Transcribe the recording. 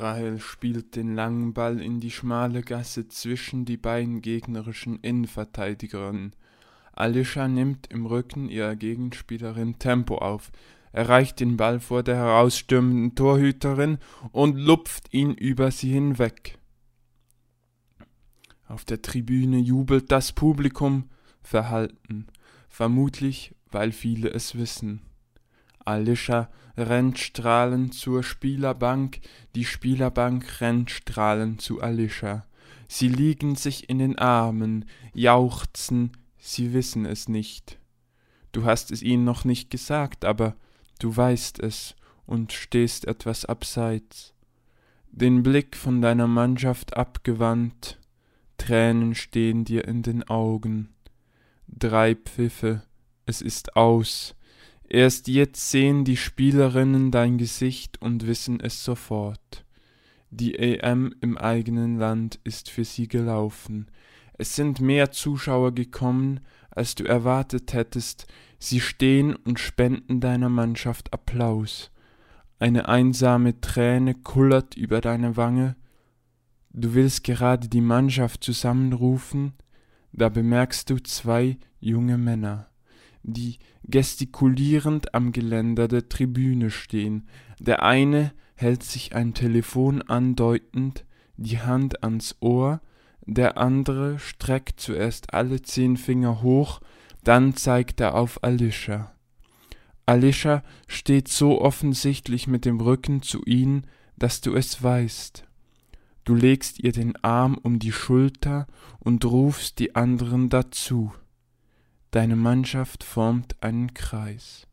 Rahel spielt den langen Ball in die schmale Gasse zwischen die beiden gegnerischen Innenverteidigerinnen. Alicia nimmt im Rücken ihrer Gegenspielerin Tempo auf, erreicht den Ball vor der herausstürmenden Torhüterin und lupft ihn über sie hinweg. Auf der Tribüne jubelt das Publikum verhalten, vermutlich weil viele es wissen. Alicia rennt strahlend zur Spielerbank, die Spielerbank rennt strahlend zu Alicia. Sie liegen sich in den Armen, jauchzen, sie wissen es nicht. Du hast es ihnen noch nicht gesagt, aber du weißt es und stehst etwas abseits. Den Blick von deiner Mannschaft abgewandt, Tränen stehen dir in den Augen. Drei Pfiffe, es ist aus, Erst jetzt sehen die Spielerinnen dein Gesicht und wissen es sofort. Die EM im eigenen Land ist für sie gelaufen. Es sind mehr Zuschauer gekommen, als du erwartet hättest. Sie stehen und spenden deiner Mannschaft Applaus. Eine einsame Träne kullert über deine Wange. Du willst gerade die Mannschaft zusammenrufen, da bemerkst du zwei junge Männer die gestikulierend am Geländer der Tribüne stehen. Der eine hält sich ein Telefon andeutend die Hand ans Ohr, der andere streckt zuerst alle zehn Finger hoch, dann zeigt er auf Alicia. Alicia steht so offensichtlich mit dem Rücken zu ihnen, dass du es weißt. Du legst ihr den Arm um die Schulter und rufst die anderen dazu. Deine Mannschaft formt einen Kreis.